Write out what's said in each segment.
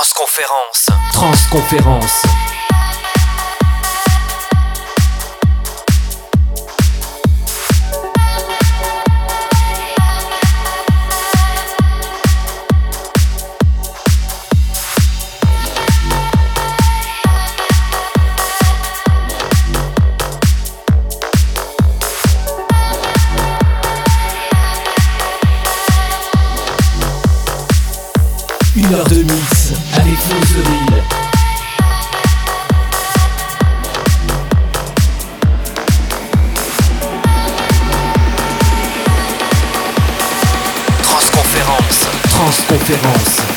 Transconférence. Transconférence. Transconférence.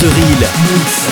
The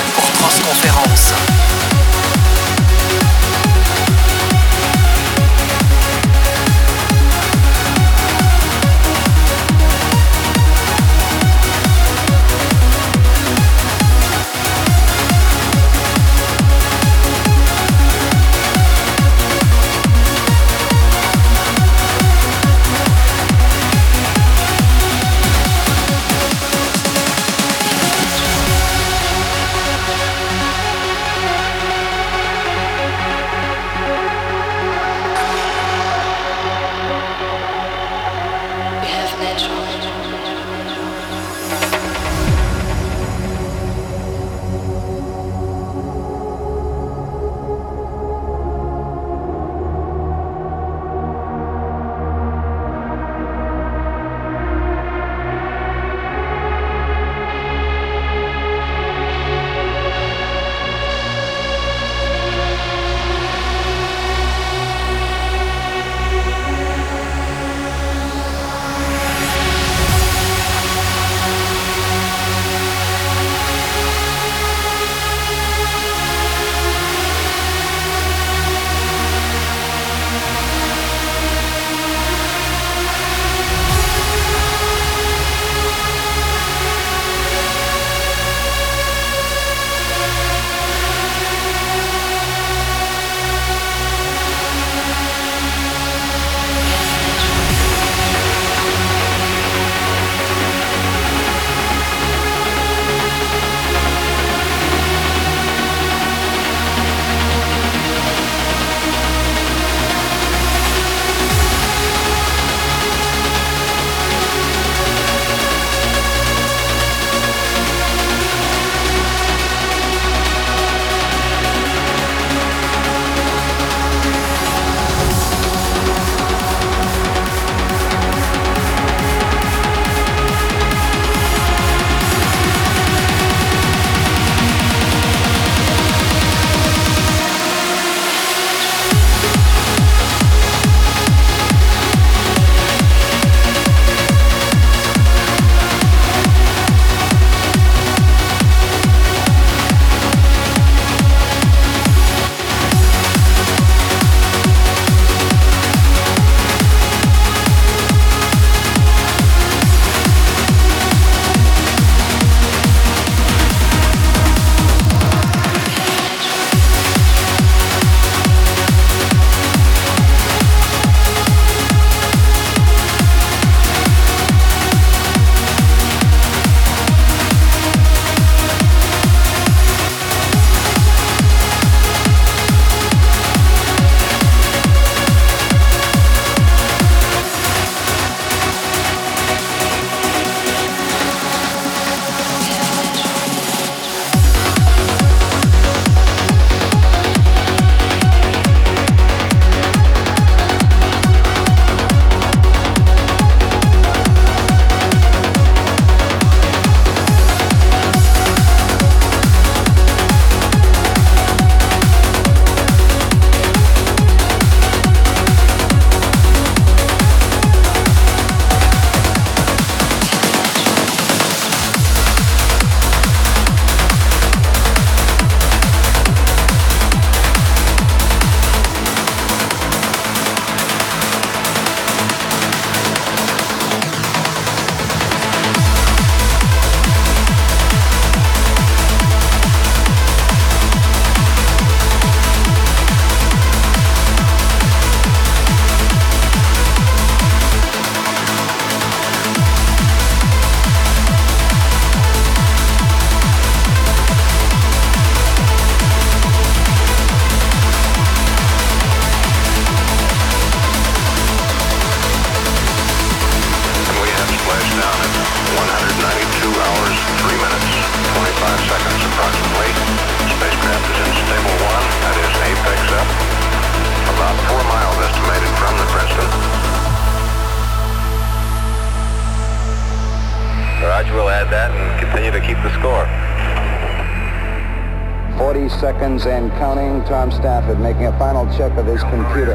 computer.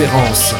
Transconférence.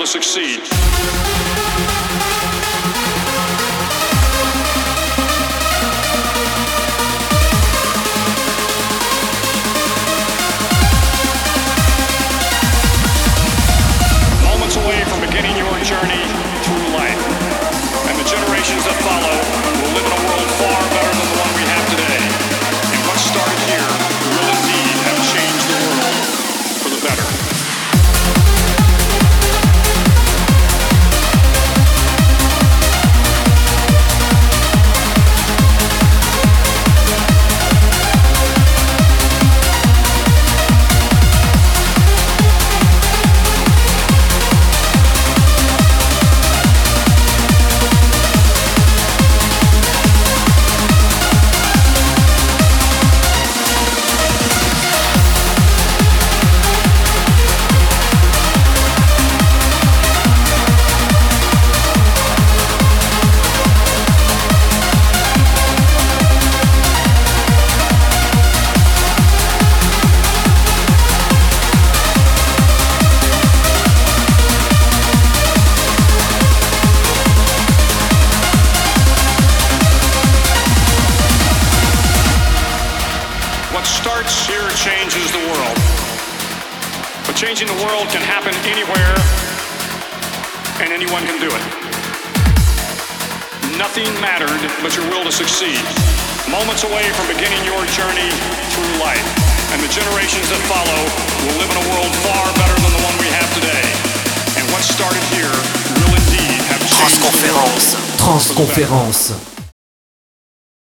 To succeed.